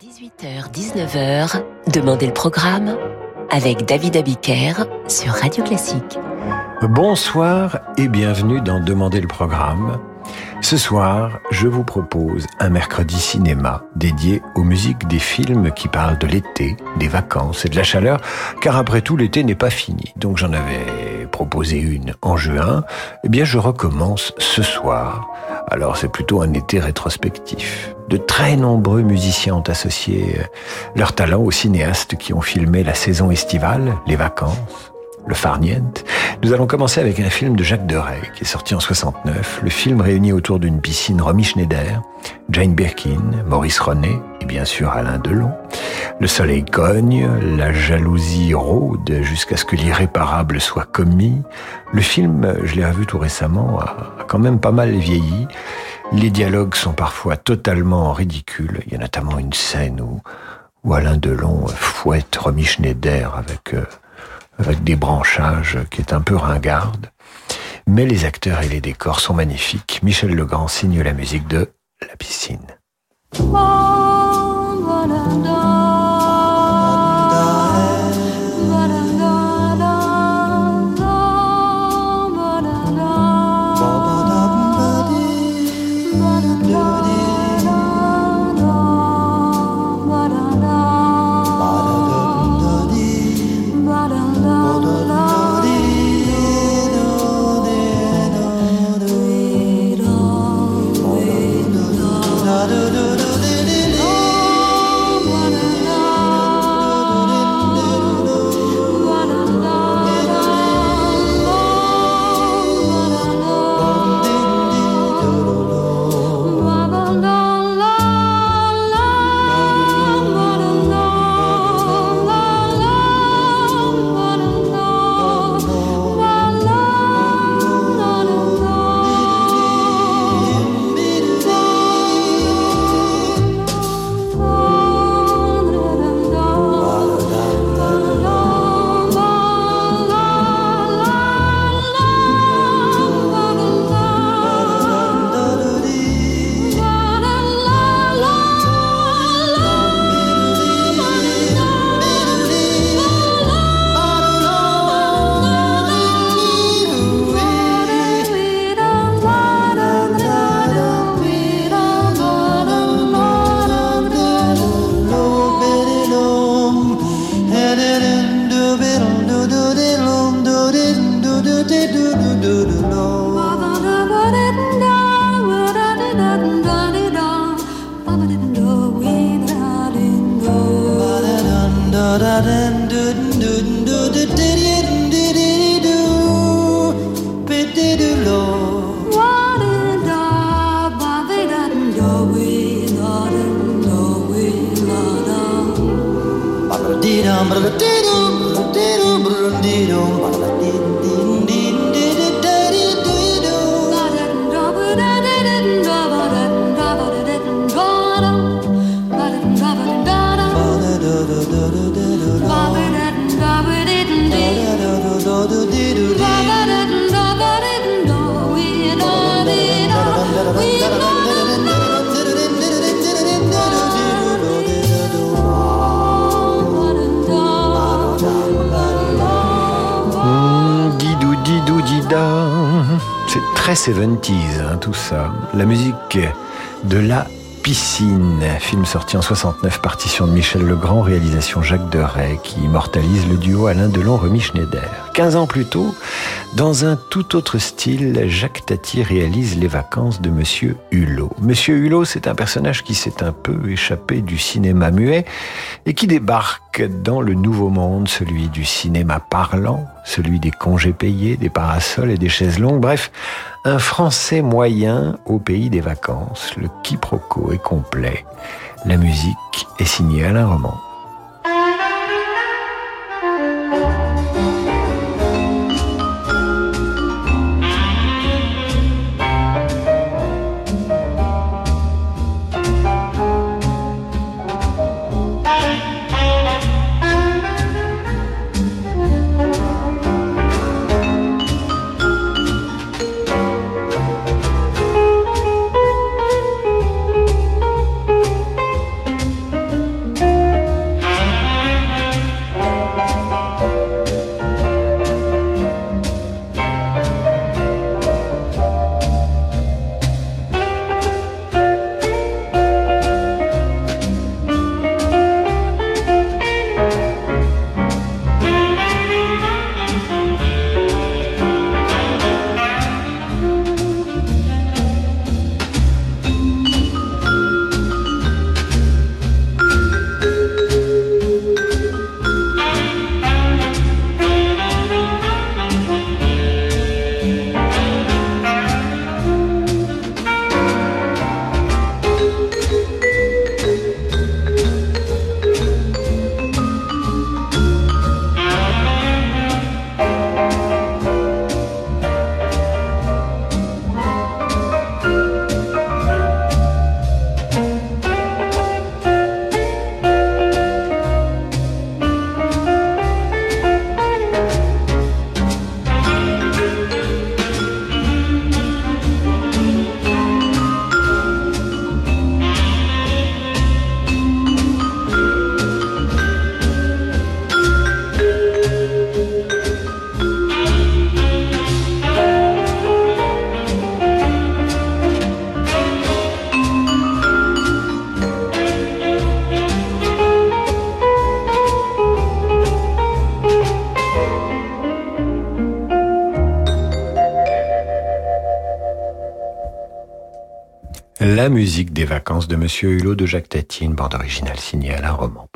18h-19h, Demandez le programme avec David Abiker sur Radio Classique. Bonsoir et bienvenue dans Demandez le programme. Ce soir, je vous propose un mercredi cinéma dédié aux musiques des films qui parlent de l'été, des vacances et de la chaleur, car après tout, l'été n'est pas fini. Donc j'en avais proposé une en juin. Eh bien, je recommence ce soir. Alors c'est plutôt un été rétrospectif. De très nombreux musiciens ont associé leur talent aux cinéastes qui ont filmé la saison estivale, les vacances, le farniente. Nous allons commencer avec un film de Jacques Deray, qui est sorti en 69. Le film réunit autour d'une piscine Romy Schneider, Jane Birkin, Maurice René et bien sûr Alain Delon. Le soleil cogne, la jalousie rôde jusqu'à ce que l'irréparable soit commis. Le film, je l'ai revu tout récemment, a quand même pas mal vieilli. Les dialogues sont parfois totalement ridicules. Il y a notamment une scène où, Alain Delon fouette Romy Schneider avec... Euh, avec des branchages qui est un peu ringarde. Mais les acteurs et les décors sont magnifiques. Michel Legrand signe la musique de La piscine. Très 70 hein, tout ça. La musique de la Piscine, film sorti en 69, partition de Michel Legrand, réalisation Jacques Deray, qui immortalise le duo Alain Delon-Remy Schneider. 15 ans plus tôt, dans un tout autre style, Jacques Tati réalise Les vacances de Monsieur Hulot. Monsieur Hulot, c'est un personnage qui s'est un peu échappé du cinéma muet et qui débarque dans le nouveau monde, celui du cinéma parlant, celui des congés payés, des parasols et des chaises longues, bref, un Français moyen au pays des vacances. Le quiproquo est complet. La musique est signée Alain Roman. Musique des vacances de Monsieur Hulot de Jacques Tati, une bande originale signée à la roman.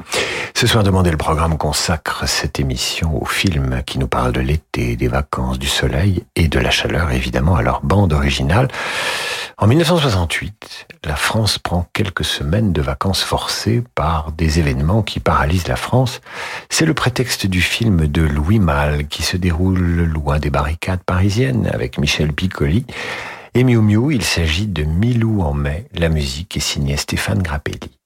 Ce soir, Demandez le programme consacre cette émission aux films qui nous parlent de l'été, des vacances, du soleil et de la chaleur, évidemment, à leur bande originale. En 1968, la France prend quelques semaines de vacances forcées par des événements qui paralysent la France. C'est le prétexte du film de Louis Malle qui se déroule loin des barricades parisiennes avec Michel Piccoli. Et Miu Miu, il s'agit de Milou en mai. La musique est signée Stéphane Grappelli.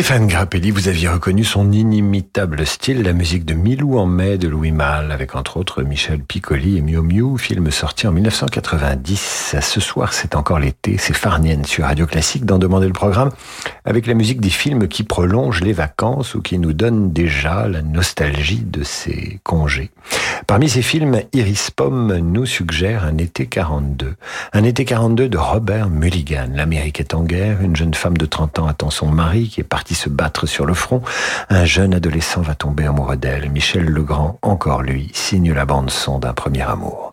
Stéphane Grappelli, vous aviez reconnu son inimitable style, la musique de Milou en mai de Louis Malle, avec entre autres Michel Piccoli et Miu Miu, film sorti en 1990. Ce soir, c'est encore l'été, c'est Farnienne sur Radio Classique d'en demander le programme, avec la musique des films qui prolongent les vacances ou qui nous donnent déjà la nostalgie de ces congés. Parmi ces films, Iris Pomme nous suggère un été 42. Un été 42 de Robert Mulligan. L'Amérique est en guerre, une jeune femme de 30 ans attend son mari qui est parti se battre sur le front. Un jeune adolescent va tomber amoureux d'elle. Michel Legrand, encore lui, signe la bande son d'un premier amour.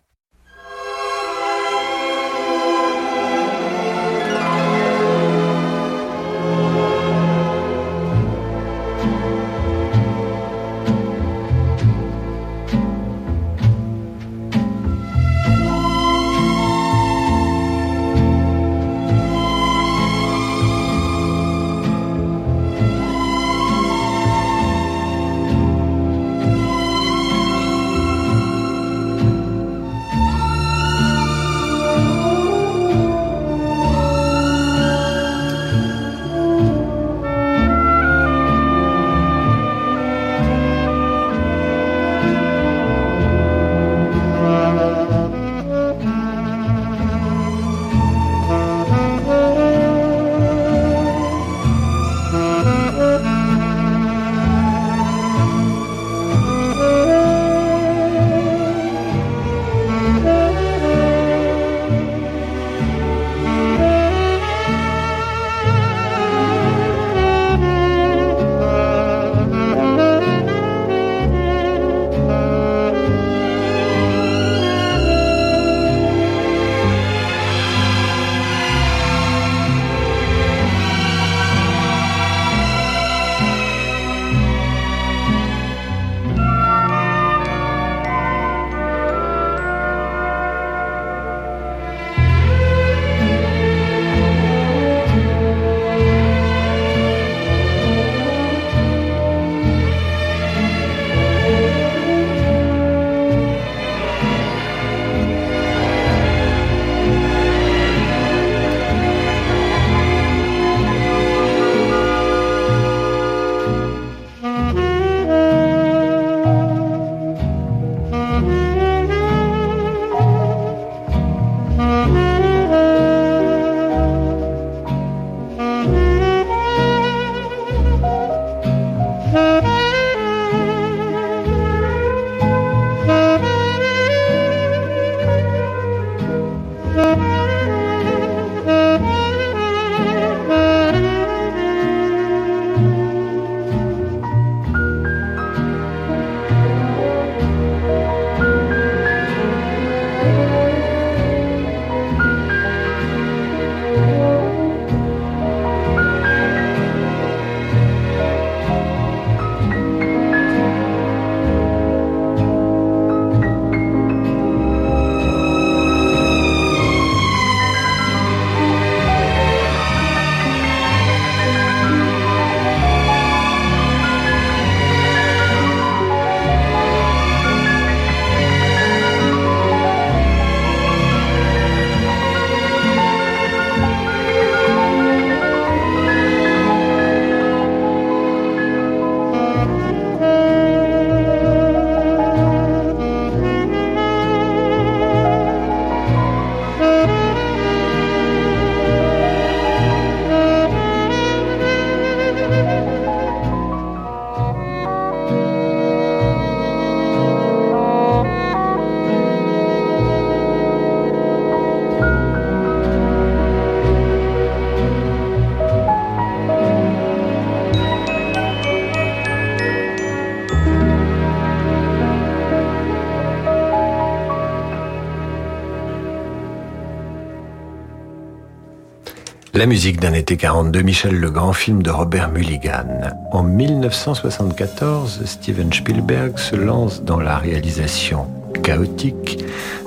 La musique d'un été 42, Michel Legrand, film de Robert Mulligan. En 1974, Steven Spielberg se lance dans la réalisation chaotique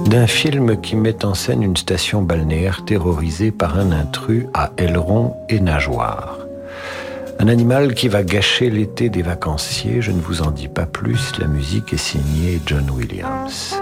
d'un film qui met en scène une station balnéaire terrorisée par un intrus à aileron et nageoire. Un animal qui va gâcher l'été des vacanciers, je ne vous en dis pas plus, la musique est signée John Williams.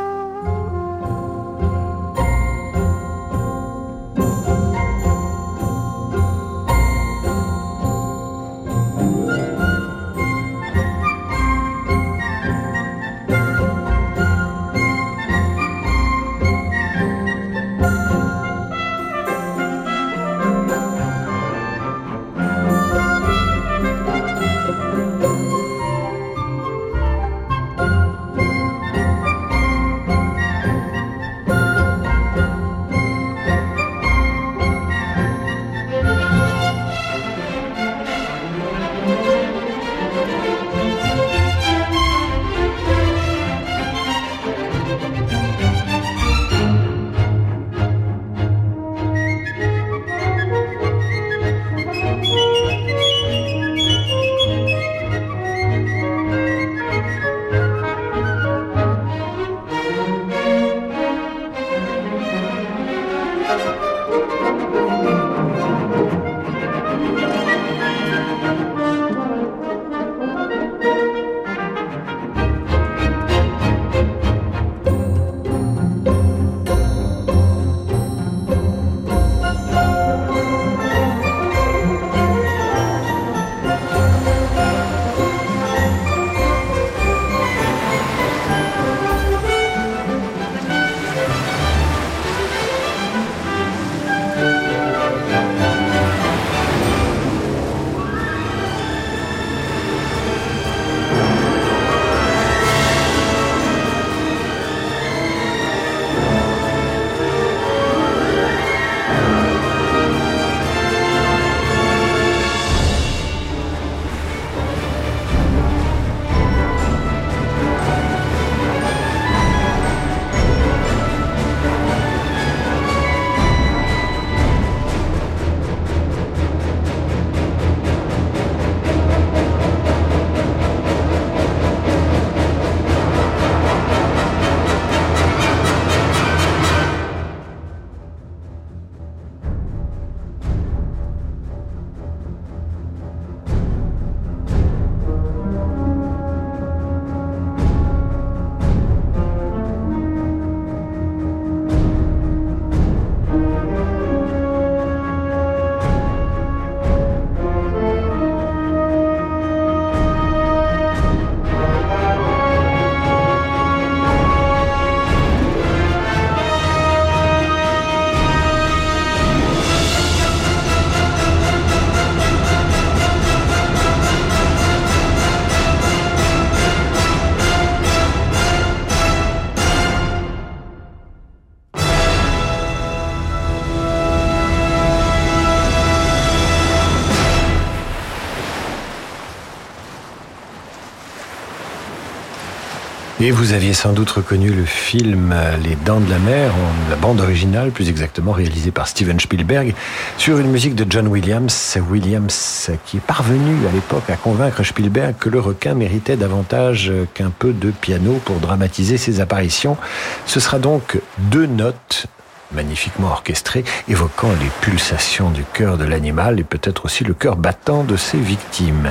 Et vous aviez sans doute reconnu le film Les Dents de la Mer, la bande originale plus exactement réalisée par Steven Spielberg, sur une musique de John Williams. Williams qui est parvenu à l'époque à convaincre Spielberg que le requin méritait davantage qu'un peu de piano pour dramatiser ses apparitions. Ce sera donc deux notes magnifiquement orchestrées, évoquant les pulsations du cœur de l'animal et peut-être aussi le cœur battant de ses victimes.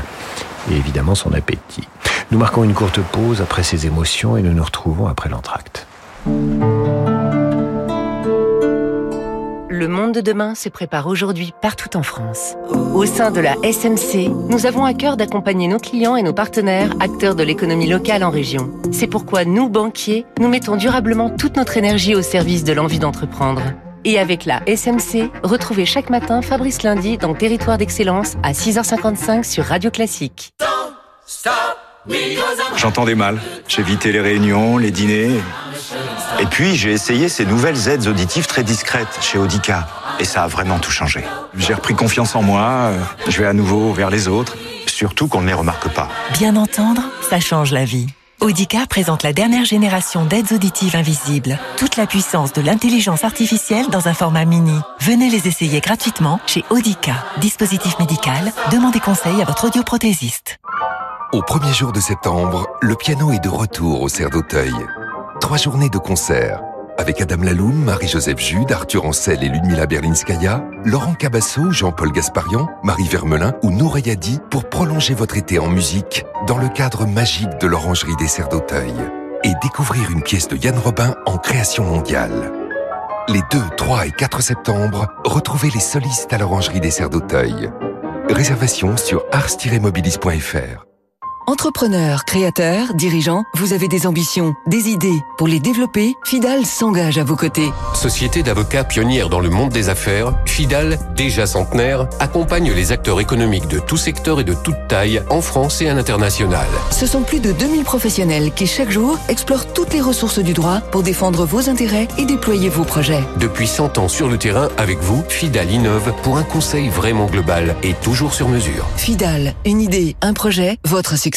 Et évidemment son appétit. Nous marquons une courte pause après ces émotions et nous nous retrouvons après l'entracte. Le monde de demain se prépare aujourd'hui partout en France. Au sein de la SMC, nous avons à cœur d'accompagner nos clients et nos partenaires, acteurs de l'économie locale en région. C'est pourquoi nous, banquiers, nous mettons durablement toute notre énergie au service de l'envie d'entreprendre. Et avec la SMC, retrouvez chaque matin Fabrice Lundi dans Territoire d'Excellence à 6h55 sur Radio Classique. J'entendais mal. J'ai évité les réunions, les dîners. Et puis, j'ai essayé ces nouvelles aides auditives très discrètes chez Audica. Et ça a vraiment tout changé. J'ai repris confiance en moi, euh, je vais à nouveau vers les autres. Surtout qu'on ne les remarque pas. Bien entendre, ça change la vie. Audica présente la dernière génération d'aides auditives invisibles. Toute la puissance de l'intelligence artificielle dans un format mini. Venez les essayer gratuitement chez Audica. Dispositif médical, demandez conseil à votre audioprothésiste. Au premier jour de septembre, le piano est de retour au Cerf d'Auteuil. Trois journées de concert avec Adam Laloum, Marie-Joseph Jude, Arthur Ancel et Ludmila Berlinskaya, Laurent Cabasso, Jean-Paul Gasparian, Marie Vermelin ou Noureyadi pour prolonger votre été en musique dans le cadre magique de l'Orangerie des Cerfs d'Auteuil et découvrir une pièce de Yann Robin en création mondiale. Les 2, 3 et 4 septembre, retrouvez les solistes à l'Orangerie des Cerfs d'Auteuil. Réservation sur ars-mobilis.fr. Entrepreneurs, créateurs, dirigeants, vous avez des ambitions, des idées. Pour les développer, Fidal s'engage à vos côtés. Société d'avocats pionnière dans le monde des affaires, Fidal, déjà centenaire, accompagne les acteurs économiques de tout secteur et de toute taille en France et à l'international. Ce sont plus de 2000 professionnels qui chaque jour explorent toutes les ressources du droit pour défendre vos intérêts et déployer vos projets. Depuis 100 ans sur le terrain avec vous, Fidal innove pour un conseil vraiment global et toujours sur mesure. Fidal, une idée, un projet, votre succès.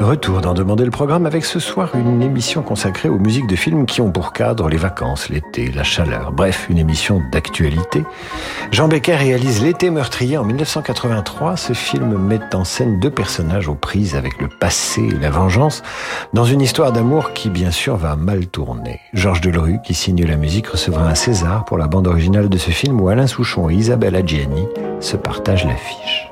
Retour d'en demander le programme avec ce soir une émission consacrée aux musiques de films qui ont pour cadre les vacances, l'été, la chaleur. Bref, une émission d'actualité. Jean Becker réalise L'été meurtrier en 1983. Ce film met en scène deux personnages aux prises avec le passé et la vengeance dans une histoire d'amour qui bien sûr va mal tourner. Georges Delerue, qui signe la musique, recevra un César pour la bande originale de ce film où Alain Souchon et Isabelle Adjiani se partagent l'affiche.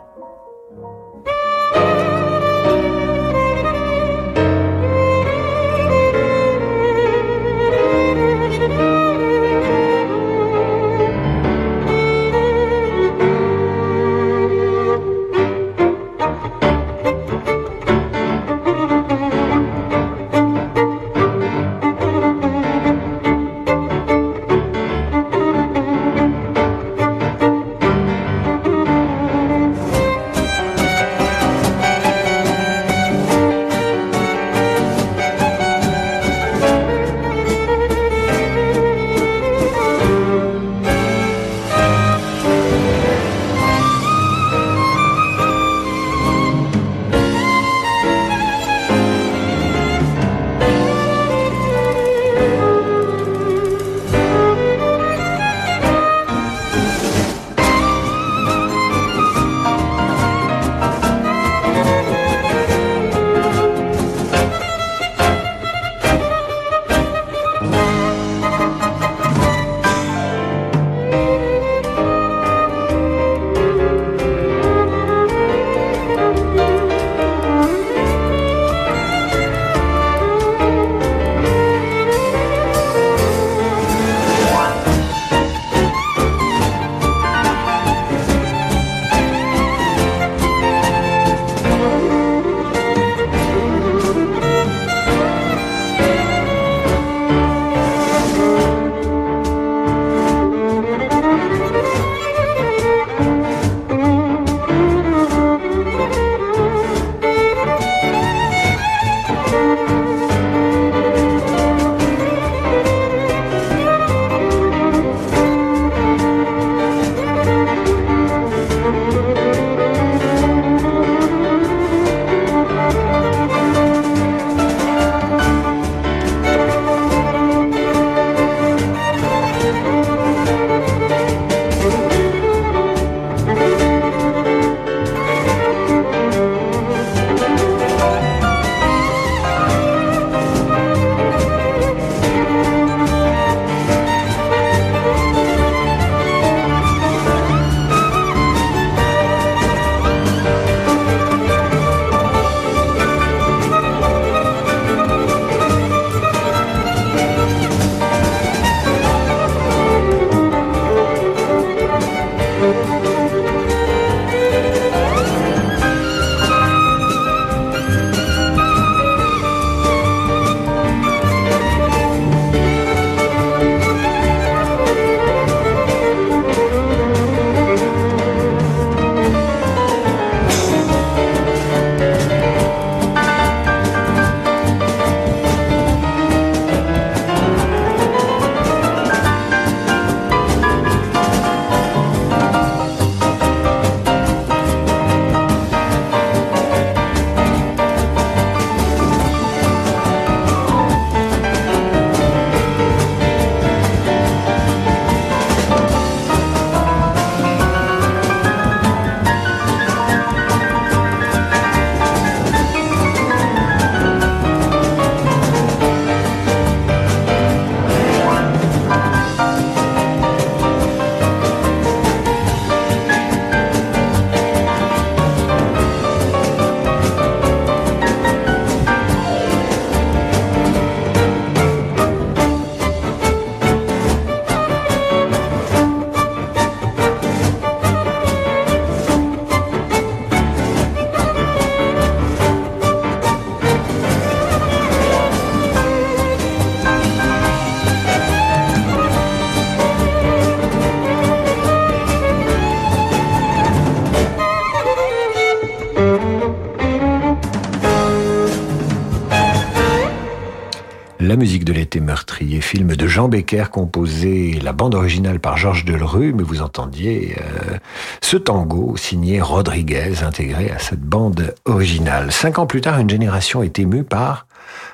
La musique de l'été meurtrier, film de Jean Becker composé la bande originale par Georges Delru, mais vous entendiez euh, ce tango signé Rodriguez intégré à cette bande originale. Cinq ans plus tard, une génération est émue par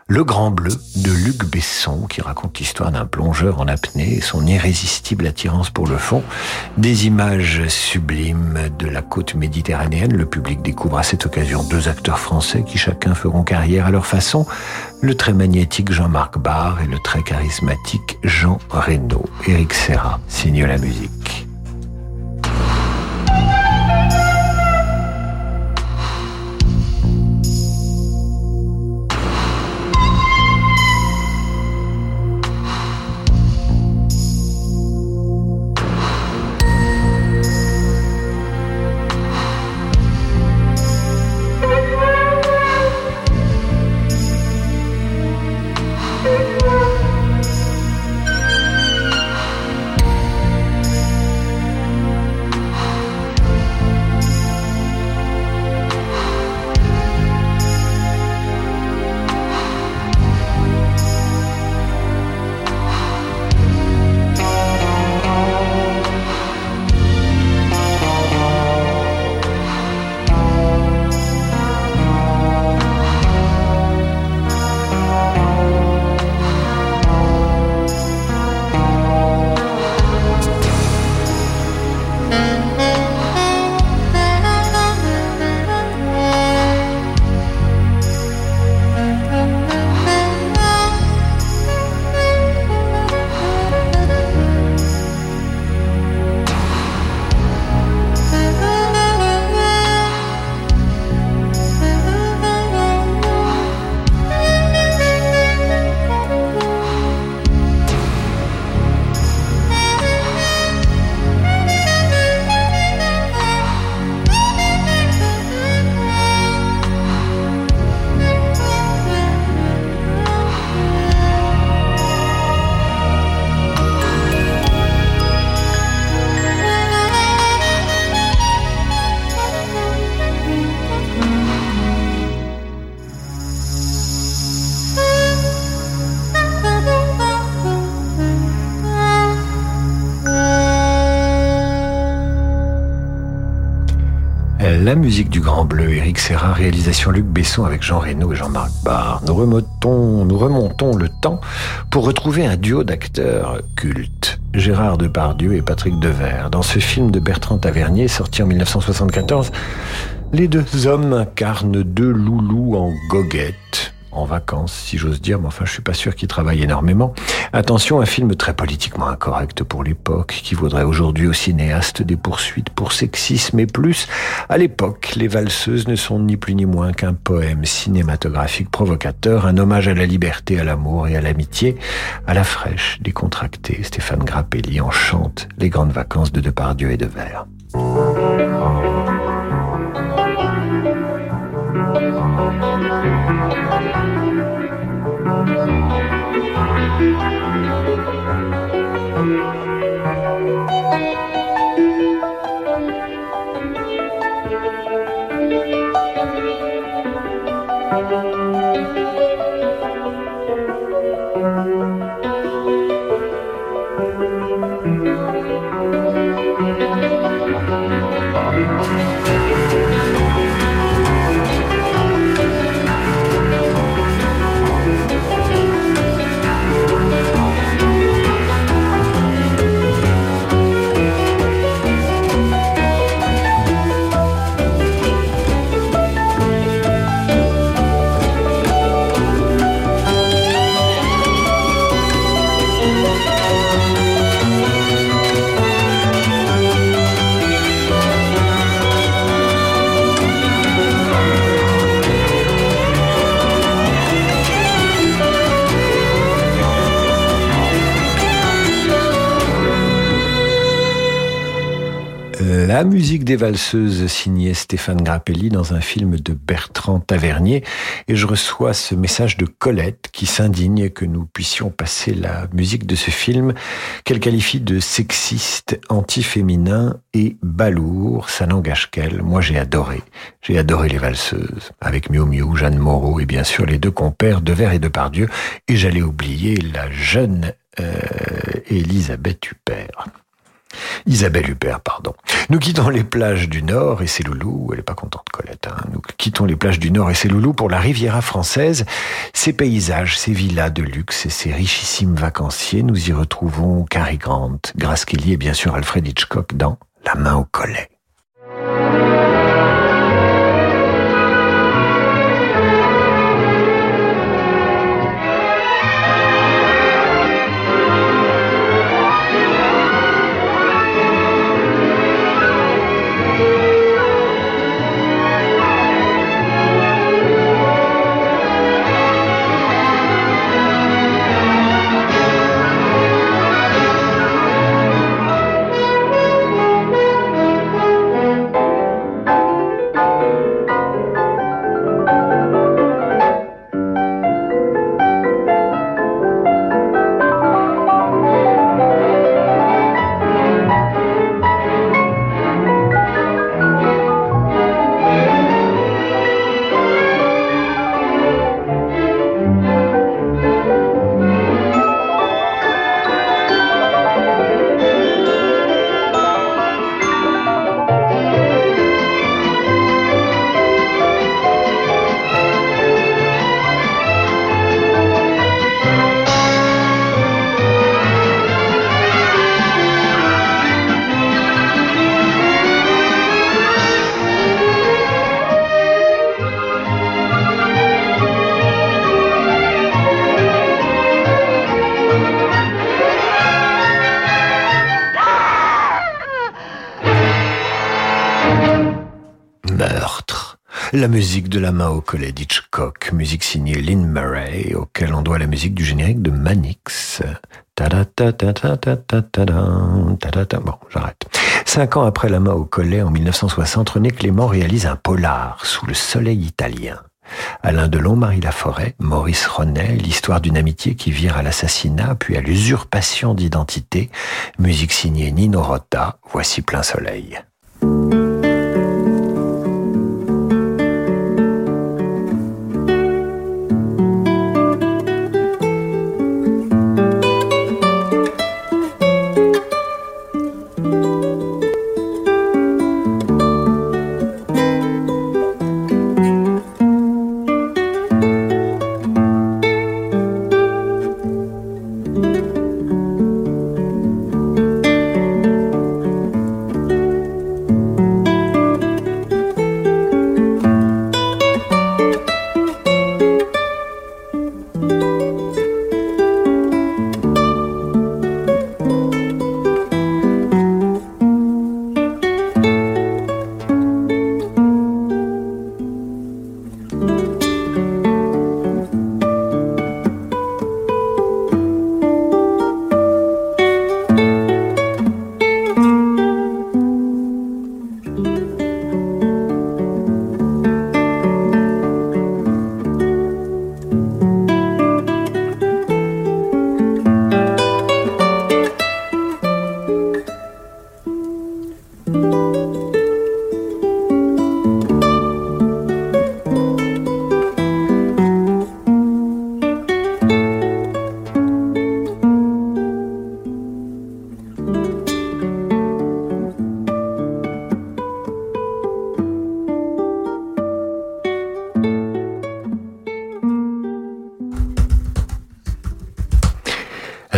le Grand Bleu de Luc Besson, qui raconte l'histoire d'un plongeur en apnée et son irrésistible attirance pour le fond. Des images sublimes de la côte méditerranéenne. Le public découvre à cette occasion deux acteurs français qui chacun feront carrière à leur façon. Le très magnétique Jean-Marc Barr et le très charismatique Jean Reno. Éric Serra signe la musique. Réalisation Luc Besson avec Jean Reno et Jean-Marc Barr. Nous remontons, le temps pour retrouver un duo d'acteurs cultes. Gérard Depardieu et Patrick Devers. Dans ce film de Bertrand Tavernier, sorti en 1974, les deux hommes incarnent deux loulous en goguette en vacances, si j'ose dire, mais enfin je suis pas sûr qu'il travaille énormément. Attention, un film très politiquement incorrect pour l'époque, qui vaudrait aujourd'hui au cinéaste des poursuites pour sexisme et plus. À l'époque, Les valseuses ne sont ni plus ni moins qu'un poème cinématographique provocateur, un hommage à la liberté, à l'amour et à l'amitié, à la fraîche, décontractée. Stéphane Grappelli en chante Les grandes vacances de Depardieu et de Vers. La musique des valseuses signée Stéphane Grappelli dans un film de Bertrand Tavernier et je reçois ce message de Colette qui s'indigne que nous puissions passer la musique de ce film qu'elle qualifie de sexiste, anti-féminin et balourd. Ça n'engage qu'elle. Moi j'ai adoré. J'ai adoré les valseuses avec Miu Miu, Jeanne Moreau et bien sûr les deux compères de Verre et de Pardieu et j'allais oublier la jeune euh, Elisabeth Huppert. Isabelle Huppert, pardon. Nous quittons les plages du Nord et ses loulous, elle est pas contente Colette, hein. nous quittons les plages du Nord et ses loulous pour la Riviera française, ses paysages, ses villas de luxe et ses richissimes vacanciers, nous y retrouvons Cary Grant, Grace Kelly et bien sûr Alfred Hitchcock dans La main au collet. La musique de la main au collet d'Hitchcock, musique signée Lynn Murray, auquel on doit la musique du générique de Manix. Bon, j'arrête. Cinq ans après la main au collet, en 1960, René Clément réalise un polar sous le soleil italien. Alain Delon, Marie Laforêt, Maurice Ronet, l'histoire d'une amitié qui vire à l'assassinat puis à l'usurpation d'identité, musique signée Nino Rota, voici plein soleil.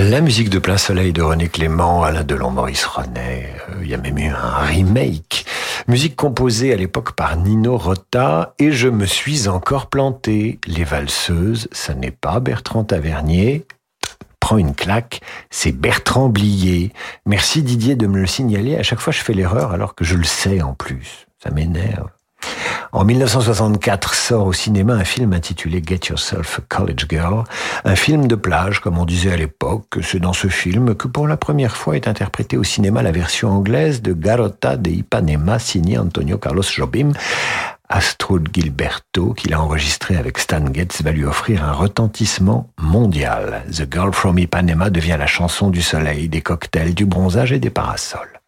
La musique de Plein Soleil de René Clément, Alain Delon, Maurice René, il y a même eu un remake. Musique composée à l'époque par Nino Rota et je me suis encore planté. Les valseuses, ça n'est pas Bertrand Tavernier. Prends une claque, c'est Bertrand Blier. Merci Didier de me le signaler. À chaque fois, je fais l'erreur alors que je le sais en plus. Ça m'énerve. En 1964 sort au cinéma un film intitulé Get Yourself a College Girl, un film de plage comme on disait à l'époque. C'est dans ce film que pour la première fois est interprétée au cinéma la version anglaise de Garota de Ipanema signée Antonio Carlos Jobim. Astrud Gilberto, qu'il a enregistré avec Stan Getz, va lui offrir un retentissement mondial. The Girl from Ipanema devient la chanson du soleil, des cocktails, du bronzage et des parasols.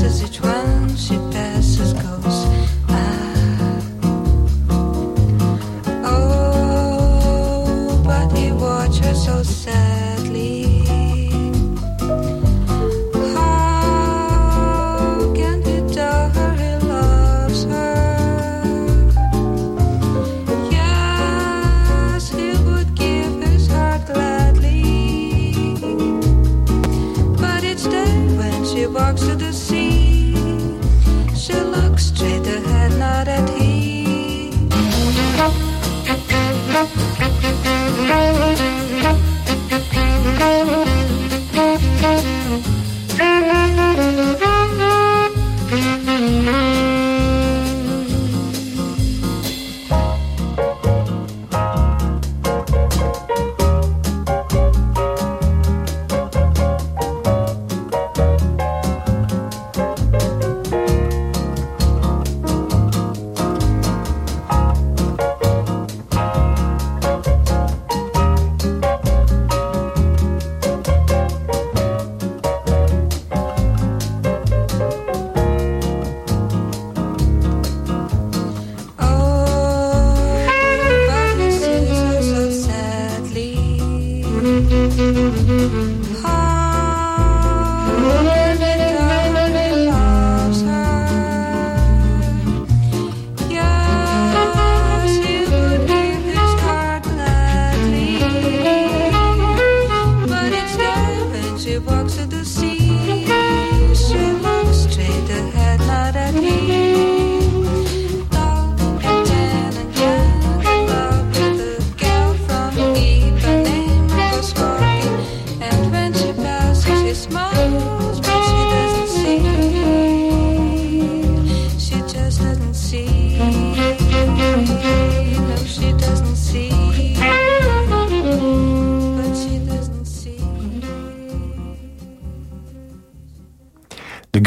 faces each one.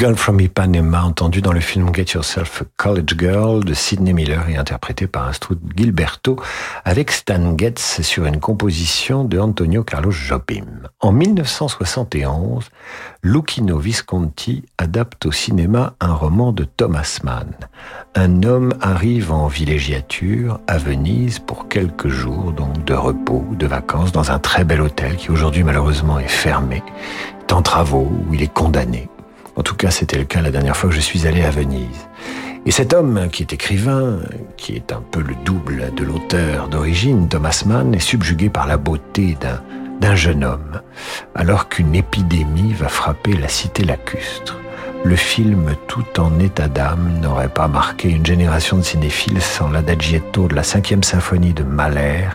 Girl from Ipanema, entendu dans le film Get Yourself a College Girl de Sidney Miller et interprété par Astrud Gilberto avec Stan Getz sur une composition de Antonio Carlos Jobim. En 1971, Lucchino Visconti adapte au cinéma un roman de Thomas Mann. Un homme arrive en villégiature à Venise pour quelques jours, donc de repos, de vacances, dans un très bel hôtel qui aujourd'hui malheureusement est fermé, est en travaux, où il est condamné. En tout cas, c'était le cas la dernière fois que je suis allé à Venise. Et cet homme, qui est écrivain, qui est un peu le double de l'auteur d'origine, Thomas Mann, est subjugué par la beauté d'un jeune homme, alors qu'une épidémie va frapper la cité lacustre. Le film Tout en état d'âme n'aurait pas marqué une génération de cinéphiles sans l'adagietto de la cinquième symphonie de Mahler,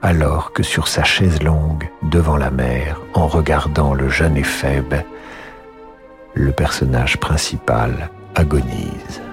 alors que sur sa chaise longue, devant la mer, en regardant le jeune éphèbe, le personnage principal agonise.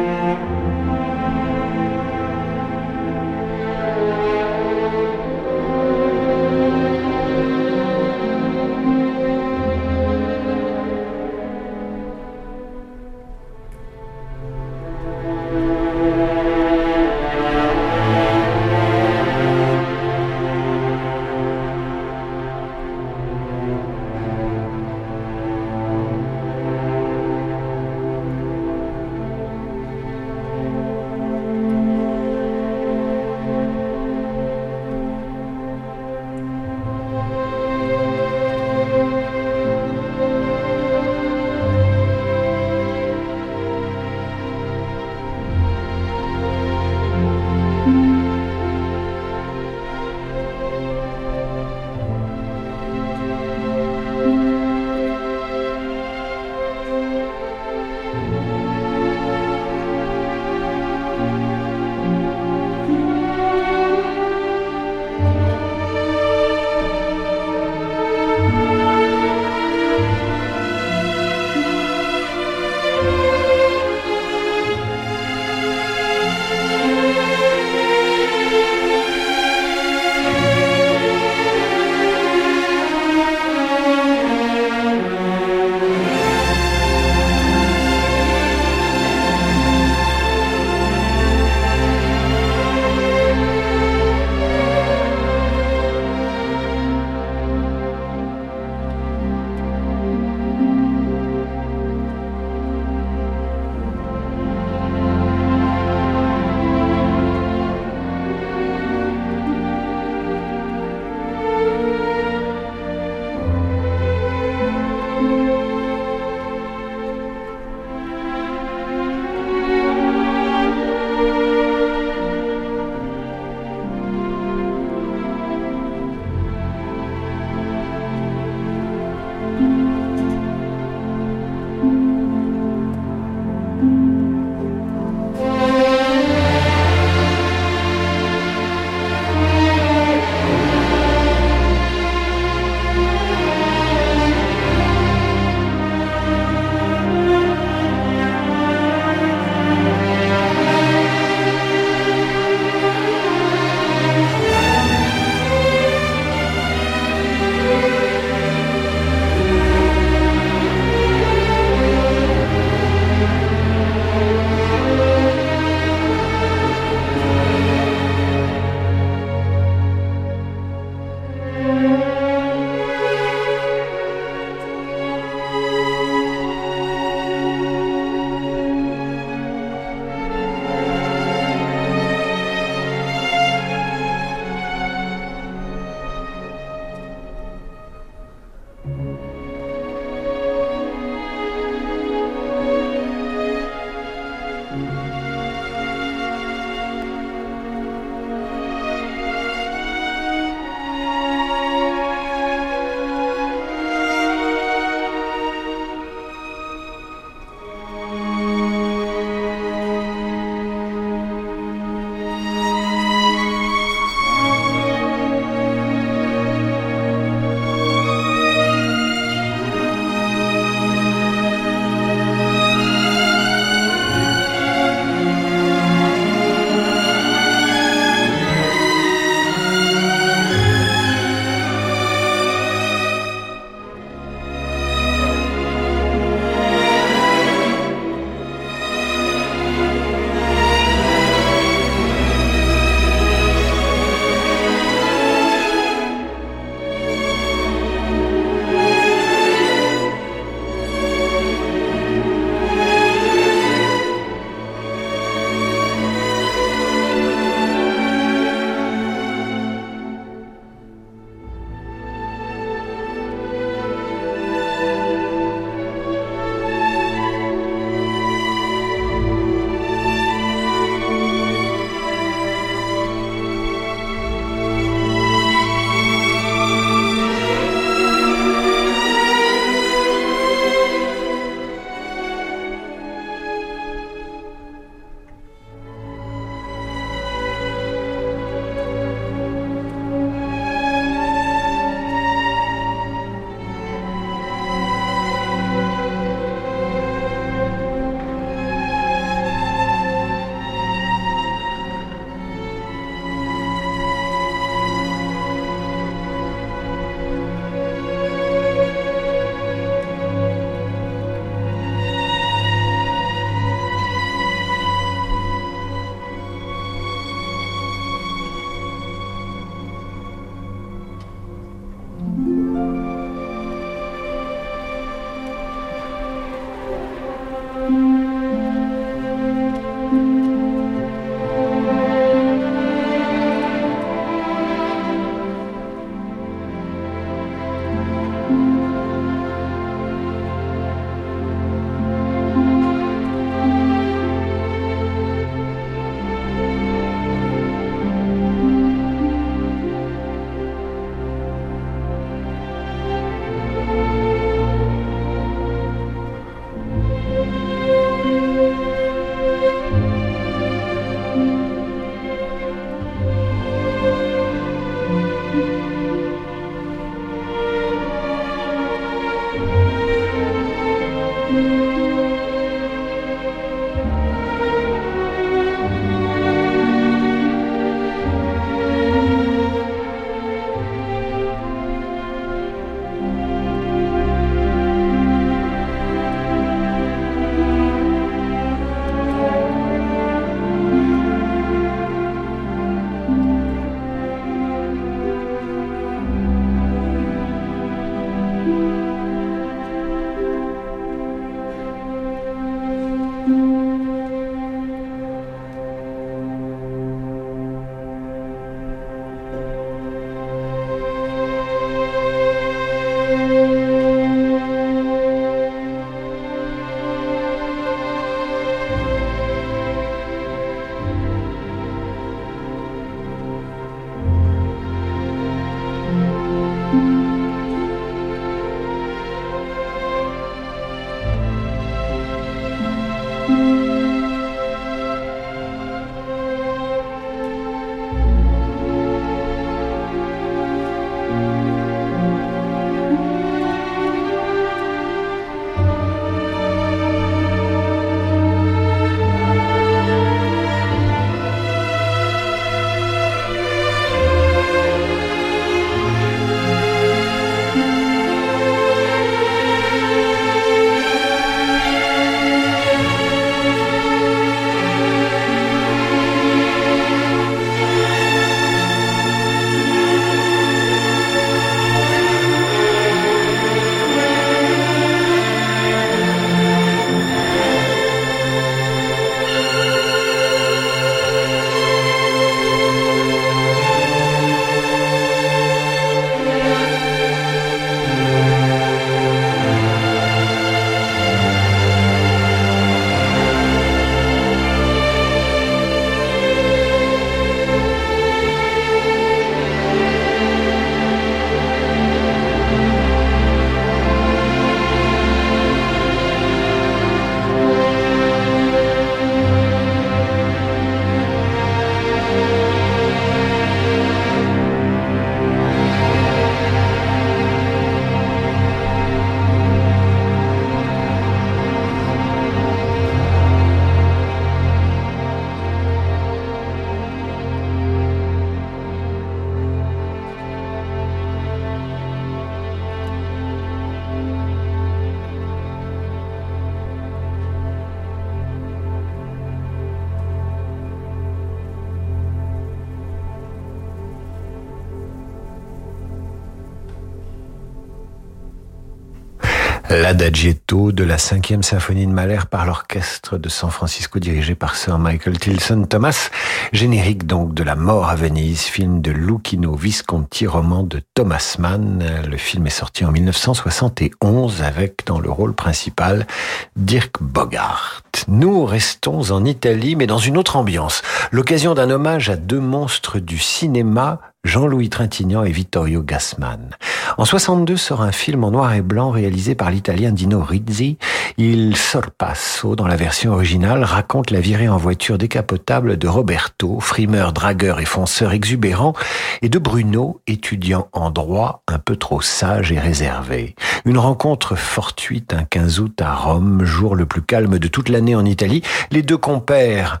L'adagietto de la cinquième symphonie de Mahler par l'orchestre de San Francisco dirigé par Sir Michael Tilson Thomas, générique donc de La mort à Venise, film de Lucchino Visconti, roman de Thomas Mann. Le film est sorti en 1971 avec dans le rôle principal Dirk Bogart. Nous restons en Italie mais dans une autre ambiance, l'occasion d'un hommage à deux monstres du cinéma Jean-Louis Trintignant et Vittorio Gassman. En 62 sort un film en noir et blanc réalisé par l'italien Dino Rizzi. Il Sorpasso, dans la version originale, raconte la virée en voiture décapotable de Roberto, frimeur, dragueur et fonceur exubérant, et de Bruno, étudiant en droit, un peu trop sage et réservé. Une rencontre fortuite un 15 août à Rome, jour le plus calme de toute l'année en Italie. Les deux compères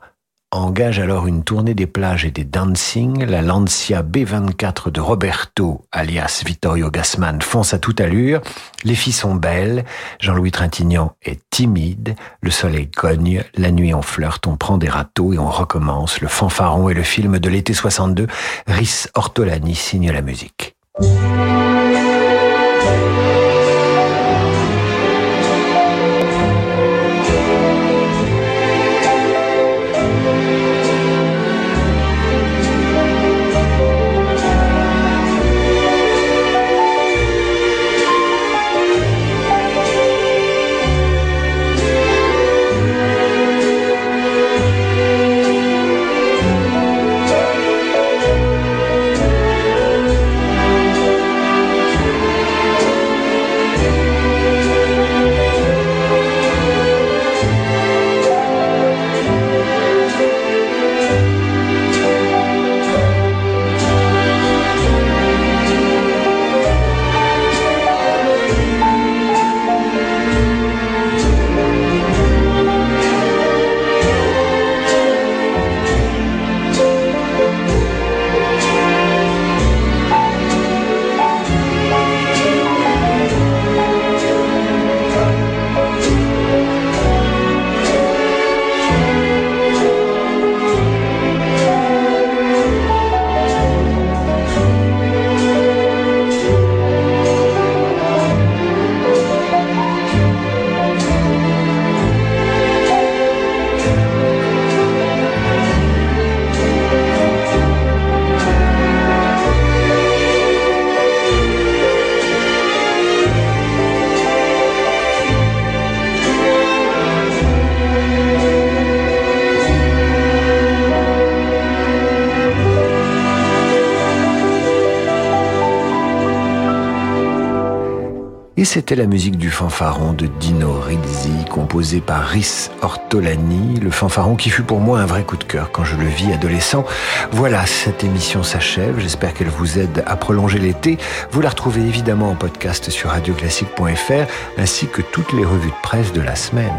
engage alors une tournée des plages et des dancing. La Lancia B24 de Roberto, alias Vittorio Gassman, fonce à toute allure. Les filles sont belles. Jean-Louis Trintignant est timide. Le soleil cogne. La nuit on flirte, on prend des râteaux et on recommence. Le fanfaron et le film de l'été 62. Rhys Ortolani signe la musique. C'était la musique du fanfaron de Dino Rizzi, composé par Rhys Ortolani, le fanfaron qui fut pour moi un vrai coup de cœur quand je le vis adolescent. Voilà, cette émission s'achève. J'espère qu'elle vous aide à prolonger l'été. Vous la retrouvez évidemment en podcast sur radioclassique.fr ainsi que toutes les revues de presse de la semaine.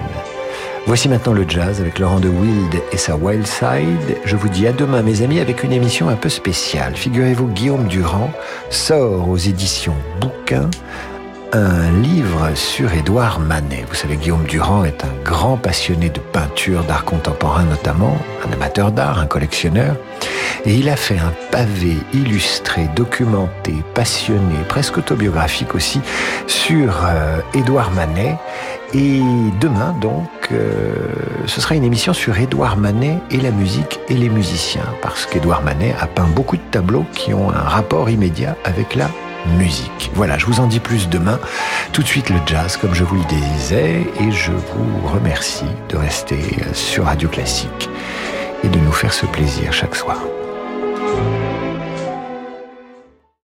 Voici maintenant le jazz avec Laurent de Wild et sa Wild Side. Je vous dis à demain mes amis avec une émission un peu spéciale. Figurez-vous, Guillaume Durand sort aux éditions Bouquin un livre sur Édouard Manet. Vous savez, Guillaume Durand est un grand passionné de peinture, d'art contemporain notamment, un amateur d'art, un collectionneur. Et il a fait un pavé illustré, documenté, passionné, presque autobiographique aussi, sur euh, Édouard Manet. Et demain, donc, euh, ce sera une émission sur Édouard Manet et la musique et les musiciens, parce qu'Édouard Manet a peint beaucoup de tableaux qui ont un rapport immédiat avec la Voilà, je vous en dis plus demain. Tout de suite le jazz, comme je vous le disais, et je vous remercie de rester sur Radio Classique et de nous faire ce plaisir chaque soir.